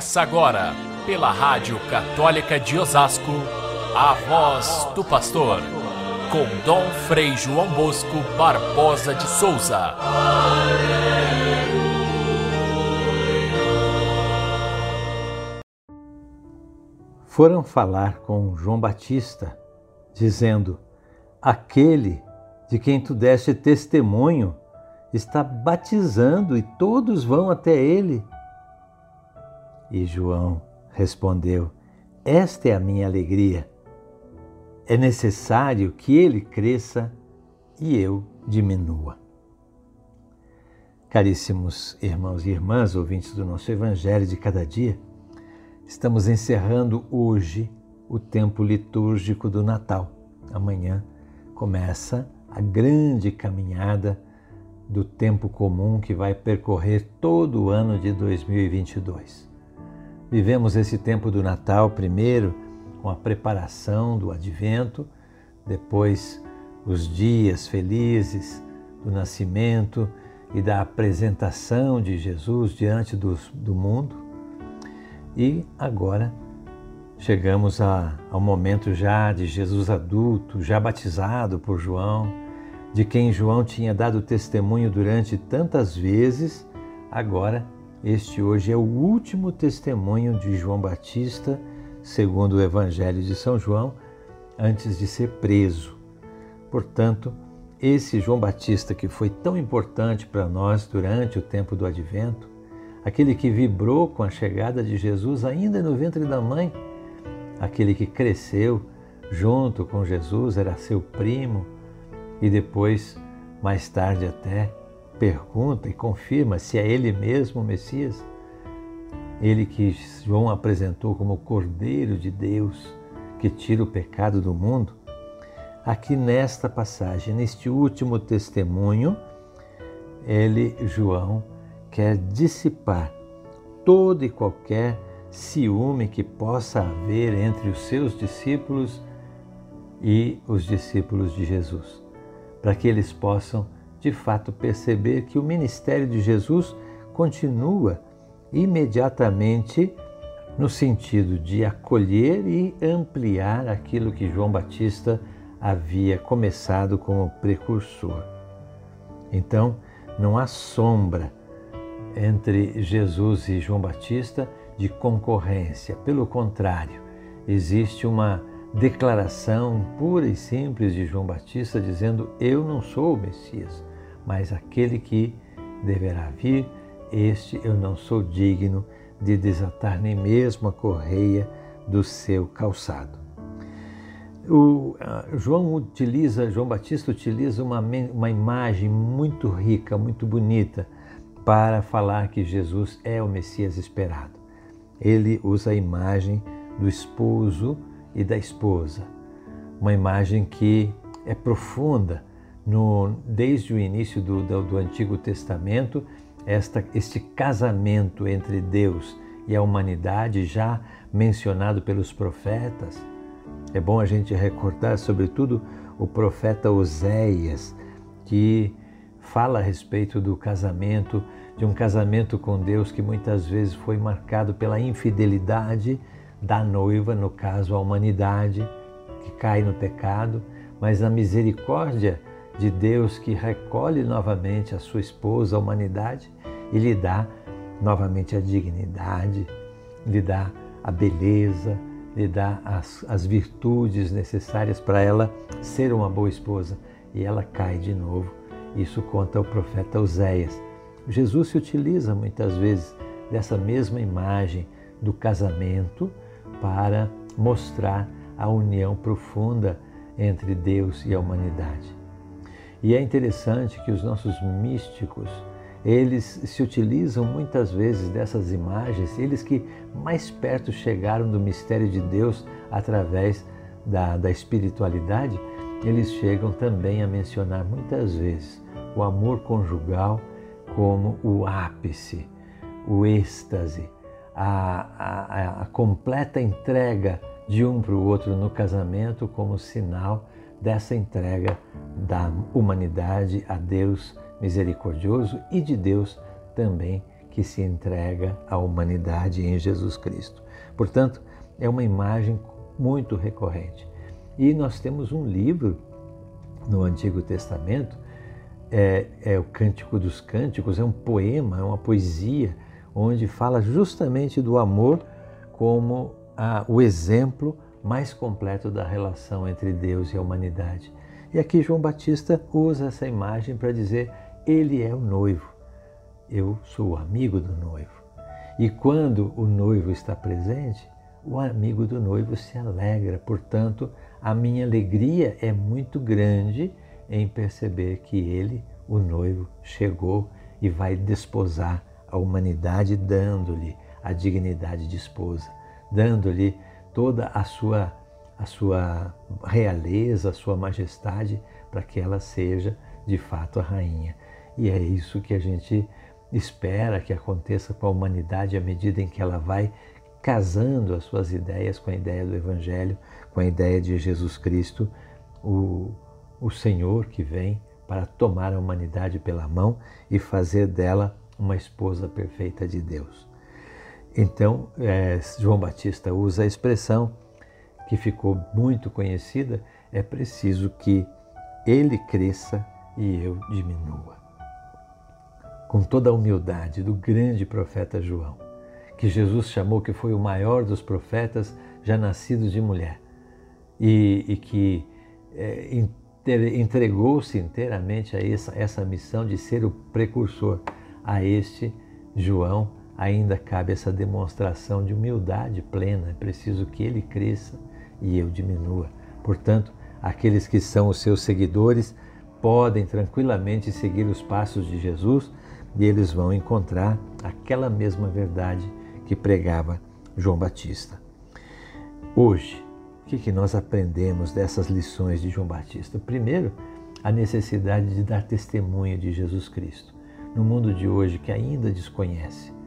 Começa agora, pela Rádio Católica de Osasco, a voz do pastor, com Dom Frei João Bosco Barbosa de Souza. Foram falar com João Batista, dizendo: Aquele de quem tu deste testemunho está batizando e todos vão até ele. E João respondeu: Esta é a minha alegria. É necessário que ele cresça e eu diminua. Caríssimos irmãos e irmãs, ouvintes do nosso Evangelho de cada dia, estamos encerrando hoje o tempo litúrgico do Natal. Amanhã começa a grande caminhada do tempo comum que vai percorrer todo o ano de 2022. Vivemos esse tempo do Natal primeiro com a preparação do advento, depois os dias felizes do nascimento e da apresentação de Jesus diante do, do mundo. E agora chegamos a, ao momento já de Jesus adulto, já batizado por João, de quem João tinha dado testemunho durante tantas vezes, agora este hoje é o último testemunho de João Batista, segundo o Evangelho de São João, antes de ser preso. Portanto, esse João Batista que foi tão importante para nós durante o tempo do advento, aquele que vibrou com a chegada de Jesus ainda no ventre da mãe, aquele que cresceu junto com Jesus, era seu primo, e depois, mais tarde até, pergunta e confirma se é ele mesmo o Messias. Ele que João apresentou como o Cordeiro de Deus que tira o pecado do mundo. Aqui nesta passagem, neste último testemunho, ele, João, quer dissipar todo e qualquer ciúme que possa haver entre os seus discípulos e os discípulos de Jesus para que eles possam de fato perceber que o ministério de Jesus continua imediatamente no sentido de acolher e ampliar aquilo que João Batista havia começado como precursor. Então, não há sombra entre Jesus e João Batista de concorrência, pelo contrário, existe uma declaração pura e simples de João Batista dizendo: Eu não sou o Messias, mas aquele que deverá vir, este eu não sou digno de desatar nem mesmo a correia do seu calçado. O, João utiliza, João Batista utiliza uma, uma imagem muito rica, muito bonita para falar que Jesus é o Messias esperado. Ele usa a imagem do esposo e da esposa. Uma imagem que é profunda no, desde o início do, do, do Antigo Testamento, esta, este casamento entre Deus e a humanidade, já mencionado pelos profetas. É bom a gente recordar, sobretudo, o profeta Oséias, que fala a respeito do casamento, de um casamento com Deus que muitas vezes foi marcado pela infidelidade da noiva, no caso a humanidade que cai no pecado, mas a misericórdia de Deus que recolhe novamente a sua esposa, a humanidade, e lhe dá novamente a dignidade, lhe dá a beleza, lhe dá as, as virtudes necessárias para ela ser uma boa esposa. E ela cai de novo. Isso conta o profeta Oséias. Jesus se utiliza muitas vezes dessa mesma imagem do casamento para mostrar a união profunda entre Deus e a humanidade. E é interessante que os nossos místicos, eles se utilizam muitas vezes dessas imagens, eles que mais perto chegaram do mistério de Deus através da, da espiritualidade, eles chegam também a mencionar muitas vezes o amor conjugal como o ápice, o êxtase, a, a, a completa entrega de um para o outro no casamento como sinal dessa entrega da humanidade a Deus misericordioso e de Deus também que se entrega à humanidade em Jesus Cristo. Portanto, é uma imagem muito recorrente. E nós temos um livro no Antigo Testamento, é, é o Cântico dos Cânticos, é um poema, é uma poesia, onde fala justamente do amor como a, o exemplo mais completo da relação entre Deus e a humanidade. E aqui João Batista usa essa imagem para dizer: Ele é o noivo, eu sou o amigo do noivo. E quando o noivo está presente, o amigo do noivo se alegra. Portanto, a minha alegria é muito grande em perceber que ele, o noivo, chegou e vai desposar a humanidade, dando-lhe a dignidade de esposa, dando-lhe toda a sua, a sua realeza, a sua majestade, para que ela seja de fato a rainha. E é isso que a gente espera que aconteça com a humanidade à medida em que ela vai casando as suas ideias com a ideia do Evangelho, com a ideia de Jesus Cristo, o, o Senhor que vem para tomar a humanidade pela mão e fazer dela uma esposa perfeita de Deus. Então, é, João Batista usa a expressão que ficou muito conhecida: é preciso que ele cresça e eu diminua. Com toda a humildade do grande profeta João, que Jesus chamou que foi o maior dos profetas já nascidos de mulher, e, e que é, entregou-se inteiramente a essa, essa missão de ser o precursor. A este João ainda cabe essa demonstração de humildade plena. É preciso que ele cresça e eu diminua. Portanto, aqueles que são os seus seguidores podem tranquilamente seguir os passos de Jesus e eles vão encontrar aquela mesma verdade que pregava João Batista. Hoje, o que, que nós aprendemos dessas lições de João Batista? Primeiro, a necessidade de dar testemunho de Jesus Cristo. No mundo de hoje que ainda desconhece,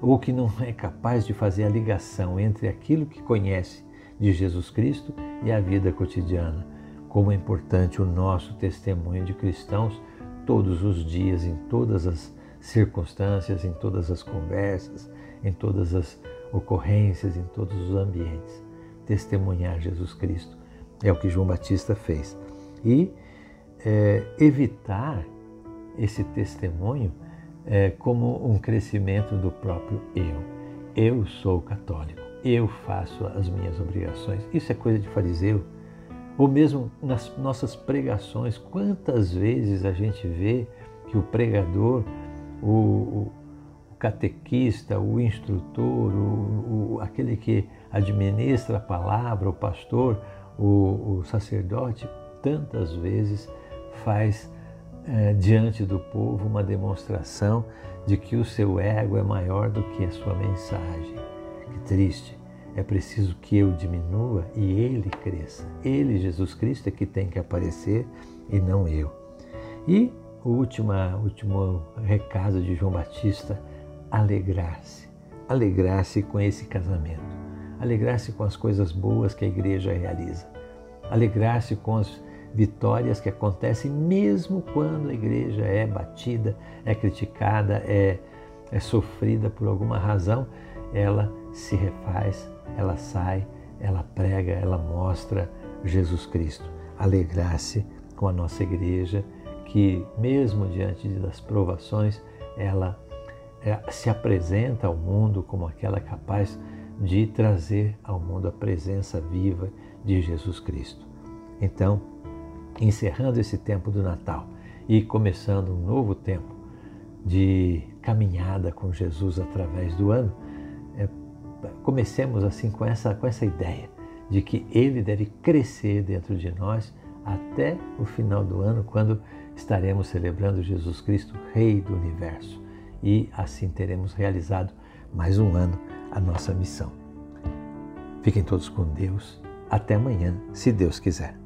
ou que não é capaz de fazer a ligação entre aquilo que conhece de Jesus Cristo e a vida cotidiana. Como é importante o nosso testemunho de cristãos todos os dias, em todas as circunstâncias, em todas as conversas, em todas as ocorrências, em todos os ambientes. Testemunhar Jesus Cristo é o que João Batista fez. E é, evitar esse testemunho é, como um crescimento do próprio eu. Eu sou católico, eu faço as minhas obrigações. Isso é coisa de fariseu. Ou mesmo nas nossas pregações, quantas vezes a gente vê que o pregador, o, o, o catequista, o instrutor, o, aquele que administra a palavra, o pastor, o, sacerdote, tantas vezes faz é, diante do povo uma demonstração de que o seu ego é maior do que a sua mensagem. Que triste. É preciso que eu diminua e ele cresça. Ele, Jesus Cristo, é que tem que aparecer e não eu. E o último, último recado de João Batista, alegrar-se. Alegrar-se com esse casamento. Alegrar-se com as coisas boas que a igreja realiza. Alegrar-se com as vitórias que acontecem mesmo quando a igreja é batida, é criticada, é, é sofrida por alguma razão, ela se refaz, ela sai, ela prega, ela mostra Jesus Cristo. Alegrar-se com a nossa igreja, que mesmo diante das provações, ela é, se apresenta ao mundo como aquela capaz de trazer ao mundo a presença viva de Jesus Cristo. Então, encerrando esse tempo do Natal e começando um novo tempo de caminhada com Jesus através do ano, é, comecemos assim com essa, com essa ideia de que Ele deve crescer dentro de nós até o final do ano, quando estaremos celebrando Jesus Cristo, Rei do Universo. E assim teremos realizado mais um ano a nossa missão. Fiquem todos com Deus. Até amanhã, se Deus quiser.